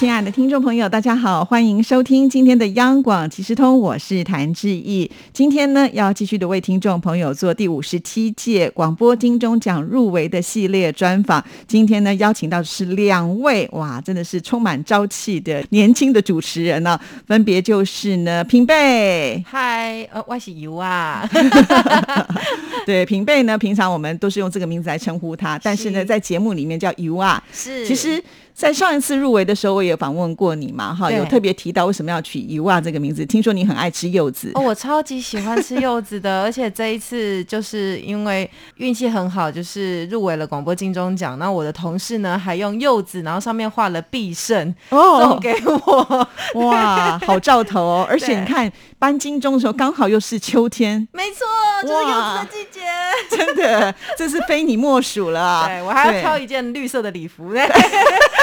亲爱的听众朋友，大家好，欢迎收听今天的央广即时通，我是谭志毅。今天呢，要继续的为听众朋友做第五十七届广播金钟奖入围的系列专访。今天呢，邀请到的是两位，哇，真的是充满朝气的年轻的主持人呢，分别就是呢，平贝，嗨，呃，我是尤啊，对，平贝呢，平常我们都是用这个名字来称呼他，但是呢，在节目里面叫尤啊，是，其实。在上一次入围的时候，我也访问过你嘛，哈，有特别提到为什么要取“油啊”这个名字。听说你很爱吃柚子哦，我超级喜欢吃柚子的，而且这一次就是因为运气很好，就是入围了广播金钟奖。那我的同事呢，还用柚子，然后上面画了必胜哦，送给我，哇，好兆头哦！而且你看颁金钟的时候，刚好又是秋天，没错，就是柚子的季节，真的，这是非你莫属了。对我还要挑一件绿色的礼服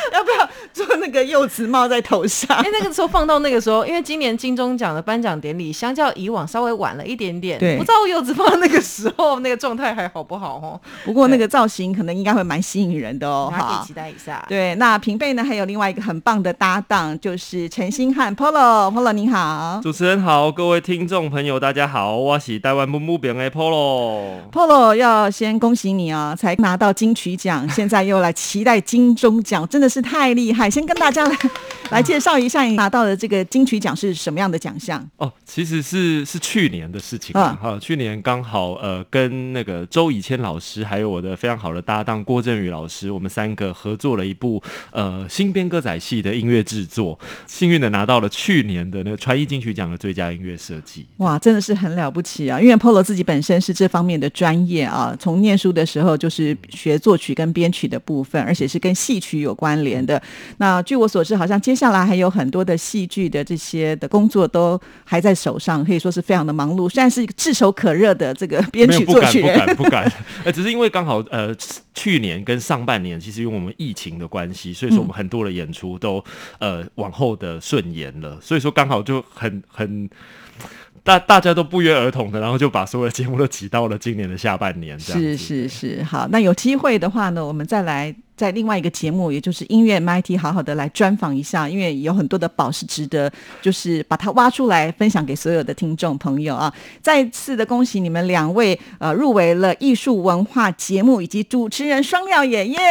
要不要做那个柚子帽在头上？因为那个时候放到那个时候，因为今年金钟奖的颁奖典礼相较以往稍微晚了一点点，对，不知道柚子放那个时候那个状态还好不好哦。不过那个造型可能应该会蛮吸引人的哦，可以期待一下。对，那平辈呢还有另外一个很棒的搭档，就是陈星汉 Polo，Polo 你好，主持人好，各位听众朋友大家好，我是台湾木木饼的 Polo，Polo 要先恭喜你啊，才拿到金曲奖，现在又来期待金钟奖，真的是太厉害！先跟大家来 来介绍一下你拿到的这个金曲奖是什么样的奖项哦。其实是是去年的事情啊，哈，去年刚好呃跟那个周以谦老师还有我的非常好的搭档郭振宇老师，我们三个合作了一部呃新编歌仔戏的音乐制作，幸运的拿到了去年的那个传艺金曲奖的最佳音乐设计。哇，真的是很了不起啊！因为 Polo 自己本身是这方面的专业啊，从念书的时候就是学作曲跟编曲的部分，而且是跟戏曲有关联的。那据我所知，好像接下来还有很多的戏剧的这些的工作都还在手上，可以说是非常的忙碌。虽然是一个炙手可热的这个编曲作曲人，不敢不敢不敢。呃，只是因为刚好呃去年跟上半年，其实因为我们疫情的关系，所以说我们很多的演出都呃往后的顺延了，所以说刚好就很很。大大家都不约而同的，然后就把所有的节目都挤到了今年的下半年。这样是是是，好，那有机会的话呢，我们再来在另外一个节目，也就是音乐 MIT，好好的来专访一下，因为有很多的宝是值得，就是把它挖出来分享给所有的听众朋友啊！再次的恭喜你们两位，呃，入围了艺术文化节目以及主持人双料耶耶。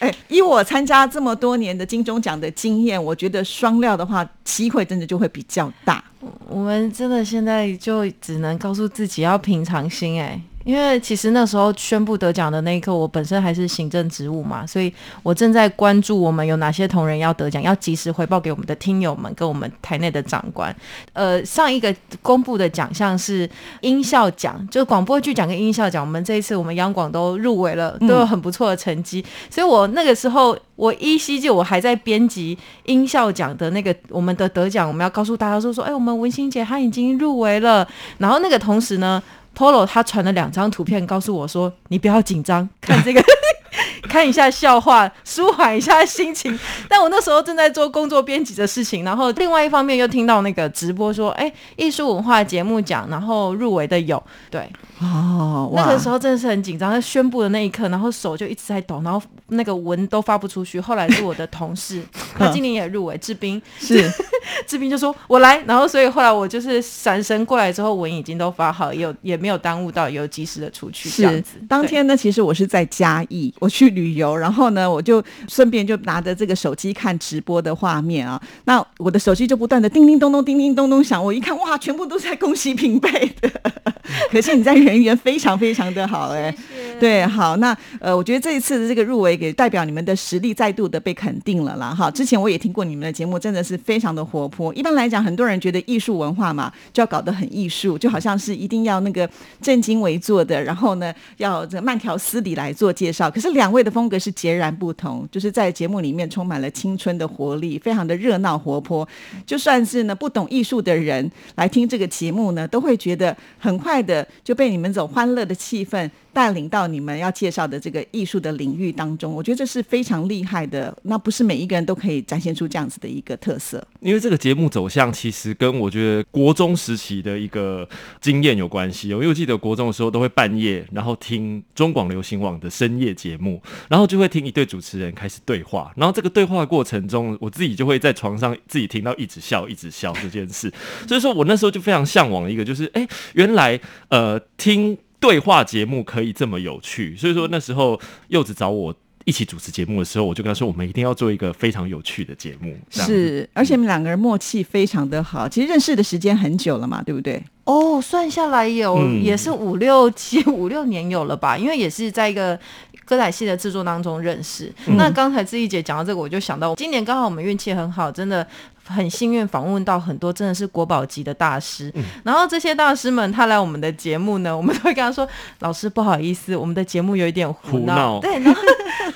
哎，以我参加这么多年的金钟奖的经验，我觉得双料的话，机会真的就会比较大。我们真的现在就只能告诉自己要平常心，哎。因为其实那时候宣布得奖的那一刻，我本身还是行政职务嘛，所以我正在关注我们有哪些同仁要得奖，要及时回报给我们的听友们跟我们台内的长官。呃，上一个公布的奖项是音效奖，就是广播剧奖跟音效奖。我们这一次我们央广都入围了，都有很不错的成绩。所以我那个时候我依稀记，我还在编辑音效奖的那个我们的得奖，我们要告诉大家说说，哎，我们文心姐她已经入围了。然后那个同时呢。Polo 他传了两张图片，告诉我说：“你不要紧张，看这个，看一下笑话，舒缓一下心情。”但我那时候正在做工作编辑的事情，然后另外一方面又听到那个直播说：“哎，艺术文化节目奖，然后入围的有对。”哦，那个时候真的是很紧张。在宣布的那一刻，然后手就一直在抖，然后那个文都发不出去。后来是我的同事，他今年也入围，志斌是 志斌就说：“我来。”然后所以后来我就是闪身过来之后，文已经都发好，有也没有耽误到，有及时的出去。是当天呢，其实我是在嘉义，我去旅游，然后呢，我就顺便就拿着这个手机看直播的画面啊。那我的手机就不断的叮叮咚咚、叮叮咚咚响，我一看，哇，全部都在恭喜平辈的。可是你在。人缘非常非常的好哎，对，好，那呃，我觉得这一次的这个入围，给代表你们的实力再度的被肯定了啦哈。之前我也听过你们的节目，真的是非常的活泼。一般来讲，很多人觉得艺术文化嘛，就要搞得很艺术，就好像是一定要那个正襟危坐的，然后呢，要这慢条斯理来做介绍。可是两位的风格是截然不同，就是在节目里面充满了青春的活力，非常的热闹活泼。就算是呢不懂艺术的人来听这个节目呢，都会觉得很快的就被你。你们走欢乐的气氛，带领到你们要介绍的这个艺术的领域当中，我觉得这是非常厉害的。那不是每一个人都可以展现出这样子的一个特色。因为这个节目走向其实跟我觉得国中时期的一个经验有关系哦。因为记得国中的时候都会半夜，然后听中广流行网的深夜节目，然后就会听一对主持人开始对话，然后这个对话过程中，我自己就会在床上自己听到一直笑一直笑这件事。所以说我那时候就非常向往一个，就是哎，原来呃听。对话节目可以这么有趣，所以说那时候柚子找我一起主持节目的时候，我就跟他说，我们一定要做一个非常有趣的节目。是，而且你们两个人默契非常的好，其实认识的时间很久了嘛，对不对？哦，算下来有也是五六七五六年有了吧，因为也是在一个歌仔戏的制作当中认识。那刚才志毅姐讲到这个，我就想到今年刚好我们运气很好，真的。很幸运访问到很多真的是国宝级的大师，然后这些大师们他来我们的节目呢，我们都会跟他说：“老师不好意思，我们的节目有一点胡闹。”对，然后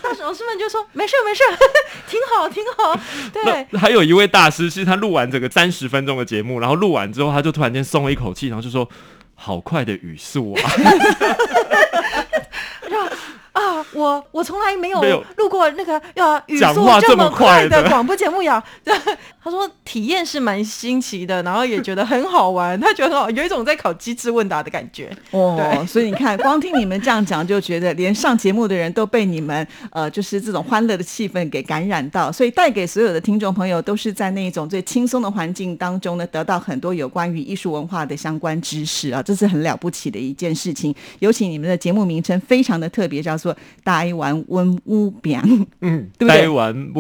大师老师们就说：“没事没事，挺 好挺好。”对，还有一位大师是他录完整个三十分钟的节目，然后录完之后他就突然间松了一口气，然后就说：“好快的语速啊！” 啊，我我从来没有录过那个要语速这么快的广播节目呀。他说体验是蛮新奇的，然后也觉得很好玩，他觉得很好，有一种在考机智问答的感觉。哦，所以你看，光听你们这样讲，就觉得连上节目的人都被你们呃，就是这种欢乐的气氛给感染到，所以带给所有的听众朋友都是在那一种最轻松的环境当中呢，得到很多有关于艺术文化的相关知识啊，这是很了不起的一件事情。尤其你们的节目名称非常的特别，叫做。台湾温屋饼，嗯，对不对？台湾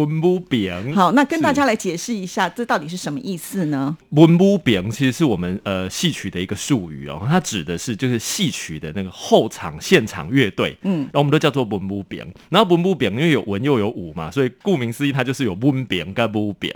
饼，好，那跟大家来解释一下，这到底是什么意思呢？温屋饼其实是我们呃戏曲的一个术语哦，它指的是就是戏曲的那个后场现场乐队，嗯，然后我们都叫做温屋饼。然后温屋饼因为有文又有武嘛，所以顾名思义，它就是有温饼跟屋饼。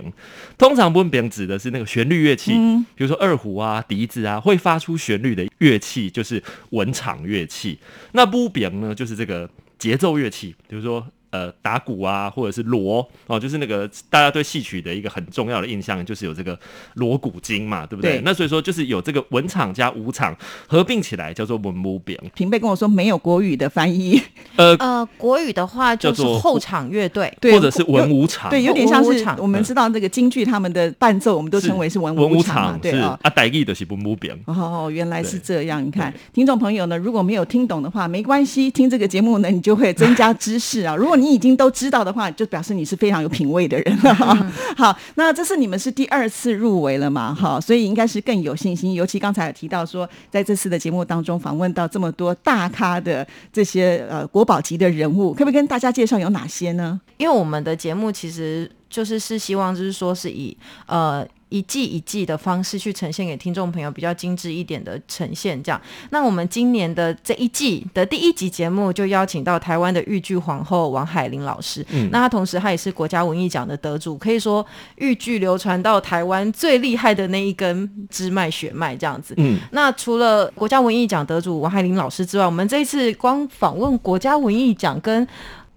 通常温饼指的是那个旋律乐器，比如说二胡啊、笛子啊，会发出旋律的乐器就是文场乐器。那屋饼呢，就是这个。节奏乐器，比如说。呃，打鼓啊，或者是锣哦，就是那个大家对戏曲的一个很重要的印象，就是有这个锣鼓经嘛，对不对？那所以说，就是有这个文场加武场合并起来，叫做文武饼。平辈跟我说没有国语的翻译，呃呃，国语的话就是后场乐队，或者是文武场，对，有点像是我们知道这个京剧他们的伴奏，我们都称为是文武场，对啊。啊，代意的是文武饼。哦，原来是这样。你看，听众朋友呢，如果没有听懂的话，没关系，听这个节目呢，你就会增加知识啊。如果你你已经都知道的话，就表示你是非常有品味的人了。好，那这是你们是第二次入围了嘛？哈，所以应该是更有信心。尤其刚才有提到说，在这次的节目当中访问到这么多大咖的这些呃国宝级的人物，可不可以跟大家介绍有哪些呢？因为我们的节目其实就是是希望就是说是以呃。一季一季的方式去呈现给听众朋友比较精致一点的呈现，这样。那我们今年的这一季的第一集节目就邀请到台湾的豫剧皇后王海玲老师，嗯，那她同时她也是国家文艺奖的得主，可以说豫剧流传到台湾最厉害的那一根支脉血脉这样子。嗯，那除了国家文艺奖得主王海玲老师之外，我们这一次光访问国家文艺奖跟。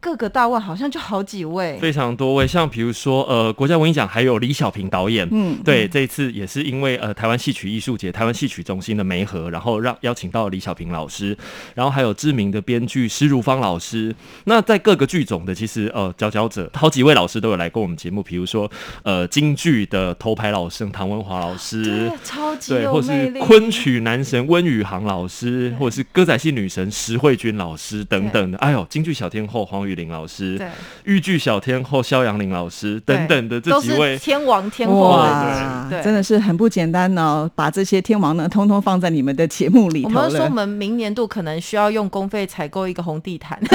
各个大腕好像就好几位，非常多位，像比如说呃，国家文艺奖还有李小平导演，嗯，对，这一次也是因为呃台湾戏曲艺术节、台湾戏曲中心的媒合，然后让邀请到李小平老师，然后还有知名的编剧施如芳老师。那在各个剧种的，其实呃佼佼者，好几位老师都有来过我们节目，比如说呃京剧的头牌老生唐文华老师，超级对，或是昆曲男神温宇航老师，或者是歌仔戏女神石慧君老师等等的。哎呦，京剧小天后黄。玉玲老师，对，豫剧小天后肖阳玲老师等等的这几位天王天后，对，真的是很不简单呢。把这些天王呢，通通放在你们的节目里头我们说，我们明年度可能需要用公费采购一个红地毯。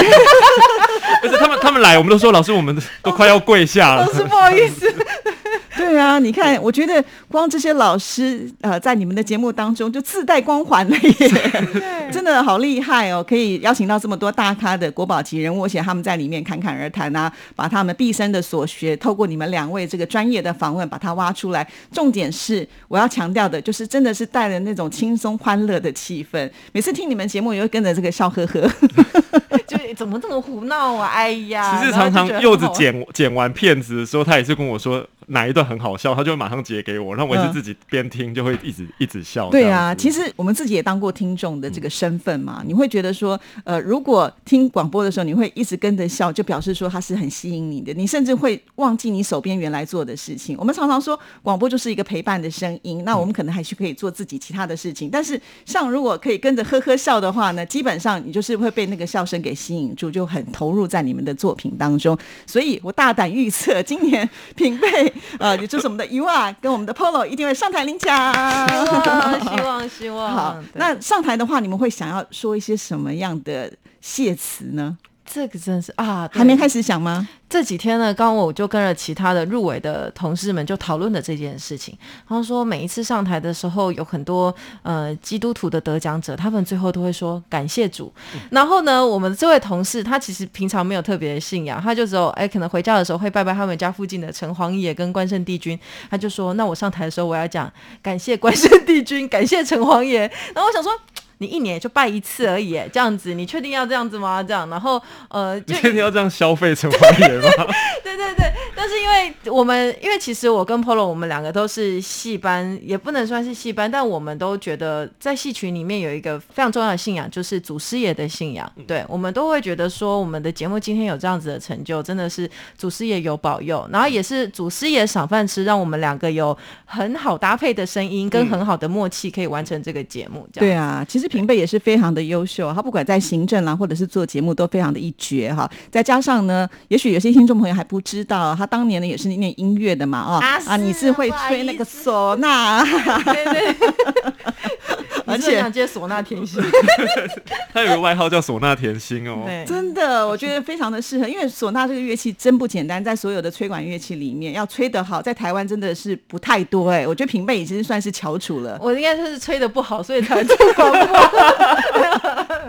不是他们，他们来，我们都说老师，我们都快要跪下了。老师，不好意思。对啊，你看，我觉得光这些老师呃，在你们的节目当中就自带光环了耶，真的好厉害哦！可以邀请到这么多大咖的国宝级人物，而且他们在里面侃侃而谈啊，把他们毕生的所学，透过你们两位这个专业的访问，把它挖出来。重点是我要强调的，就是真的是带了那种轻松欢乐的气氛。每次听你们节目，也会跟着这个笑呵呵。就怎么这么胡闹啊？哎呀，其实常常柚子剪剪完片子的时候，他也是跟我说。哪一段很好笑，他就会马上截给我，然后我也是自己边听就会一直一直笑。对啊，其实我们自己也当过听众的这个身份嘛，你会觉得说，呃，如果听广播的时候你会一直跟着笑，就表示说它是很吸引你的，你甚至会忘记你手边原来做的事情。我们常常说广播就是一个陪伴的声音，那我们可能还是可以做自己其他的事情，但是像如果可以跟着呵呵笑的话呢，基本上你就是会被那个笑声给吸引住，就很投入在你们的作品当中。所以我大胆预测，今年 品贝。呃，也就是我们的 U 啊，跟我们的 Polo 一定会上台领奖。希望希望。好，那上台的话，你们会想要说一些什么样的谢词呢？这个真是啊，还没开始想吗？这几天呢，刚刚我就跟了其他的入围的同事们就讨论了这件事情。然后说，每一次上台的时候，有很多呃基督徒的得奖者，他们最后都会说感谢主。然后呢，我们这位同事他其实平常没有特别的信仰，他就只有哎可能回家的时候会拜拜他们家附近的城隍爷跟关圣帝君。他就说，那我上台的时候我要讲感谢关圣帝君，感谢城隍爷。然后我想说。你一年就拜一次而已，这样子，你确定要这样子吗？这样，然后呃，你确定要这样消费成花园吗？对 对对，但是因为我们，因为其实我跟 Polo 我们两个都是戏班，也不能算是戏班，但我们都觉得在戏群里面有一个非常重要的信仰，就是祖师爷的信仰。对，我们都会觉得说，我们的节目今天有这样子的成就，真的是祖师爷有保佑，然后也是祖师爷赏饭吃，让我们两个有很好搭配的声音跟很好的默契，可以完成这个节目。这样对啊，其实。平辈也是非常的优秀，他不管在行政啦，或者是做节目，都非常的一绝哈。再加上呢，也许有些听众朋友还不知道，他当年呢也是念音乐的嘛，啊啊，你是会吹那个唢呐，对对，而且想接唢呐甜心，他有个外号叫唢呐甜心哦，真的，我觉得非常的适合，因为唢呐这个乐器真不简单，在所有的吹管乐器里面，要吹得好，在台湾真的是不太多哎。我觉得平辈已经算是翘楚了，我应该是吹的不好，所以才做广播。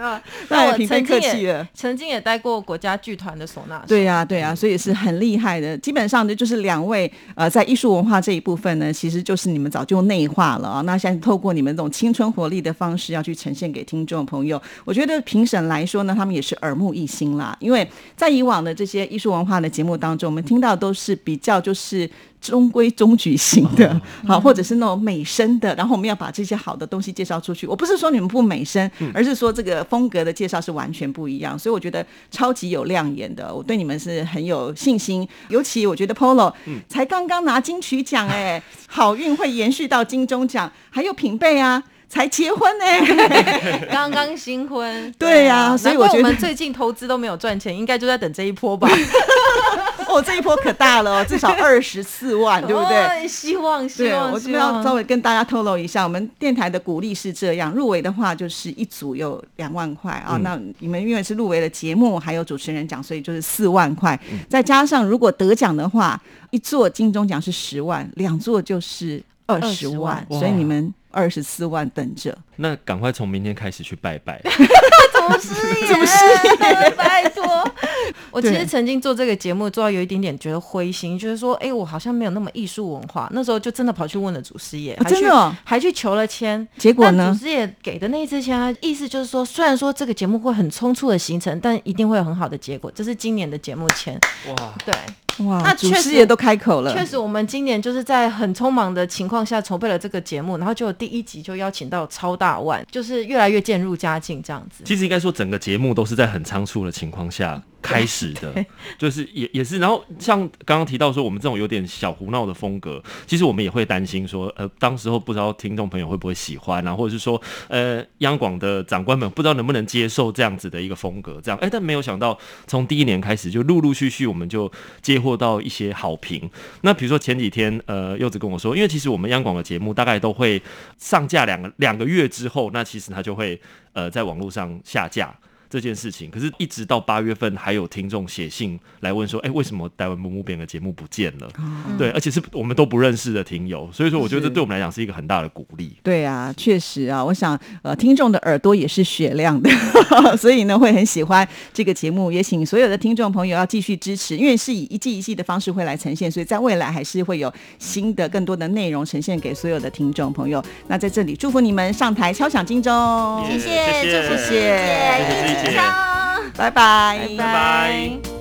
那我平贝客气了，曾经也待过国家剧团的唢呐。对呀，对呀，所以是很厉害的。基本上呢，就是两位呃，在艺术文化这一部分呢，其实就是你们早就内化了啊。那现在透过你们这种青春活力的方式，要去呈现给听众朋友，我觉得评审来说呢，他们也是耳目一新啦。因为在以往的这些艺术文化的节目当中，我们听到都是比较就是。中规中矩型的，好，或者是那种美声的，然后我们要把这些好的东西介绍出去。我不是说你们不美声，而是说这个风格的介绍是完全不一样。所以我觉得超级有亮眼的，我对你们是很有信心。尤其我觉得 Polo 才刚刚拿金曲奖，哎，好运会延续到金钟奖，还有品贝啊。才结婚呢，刚刚新婚。对呀，所以我觉得我们最近投资都没有赚钱，应该就在等这一波吧。哦，这一波可大了，至少二十四万，对不对？希望，希望。我这边要稍微跟大家透露一下，我们电台的鼓励是这样：入围的话，就是一组有两万块啊。那你们因为是入围的节目，还有主持人奖，所以就是四万块。再加上如果得奖的话，一座金钟奖是十万，两座就是二十万，所以你们。二十四万等着，那赶快从明天开始去拜拜。祖师爷，拜托！我其实曾经做这个节目，做到有一点点觉得灰心，就是说，哎，我好像没有那么艺术文化。那时候就真的跑去问了祖师爷，真的还去求了签。结果呢？祖师爷给的那一支签，意思就是说，虽然说这个节目会很匆促的形成，但一定会有很好的结果。这是今年的节目签。哇，对。哇，那祖师爷都开口了。确实，我们今年就是在很匆忙的情况下筹备了这个节目，然后就第一集就邀请到超大大腕，就是越来越渐入佳境这样子。其实应该说，整个节目都是在很仓促的情况下。开始的，就是也也是，然后像刚刚提到说，我们这种有点小胡闹的风格，其实我们也会担心说，呃，当时候不知道听众朋友会不会喜欢啊，或者是说，呃，央广的长官们不知道能不能接受这样子的一个风格，这样，哎，但没有想到，从第一年开始就陆陆续续，我们就接获到一些好评。那比如说前几天，呃，柚子跟我说，因为其实我们央广的节目大概都会上架两个两个月之后，那其实它就会呃在网络上下架。这件事情，可是一直到八月份，还有听众写信来问说：“哎，为什么台湾木木边的节目不见了？”对，而且是我们都不认识的听友，所以说我觉得这对我们来讲是一个很大的鼓励。对啊，确实啊，我想呃，听众的耳朵也是雪亮的，所以呢会很喜欢这个节目。也请所有的听众朋友要继续支持，因为是以一季一季的方式会来呈现，所以在未来还是会有新的更多的内容呈现给所有的听众朋友。那在这里祝福你们上台敲响金钟，谢谢，谢谢，谢谢。唱。拜拜，拜拜。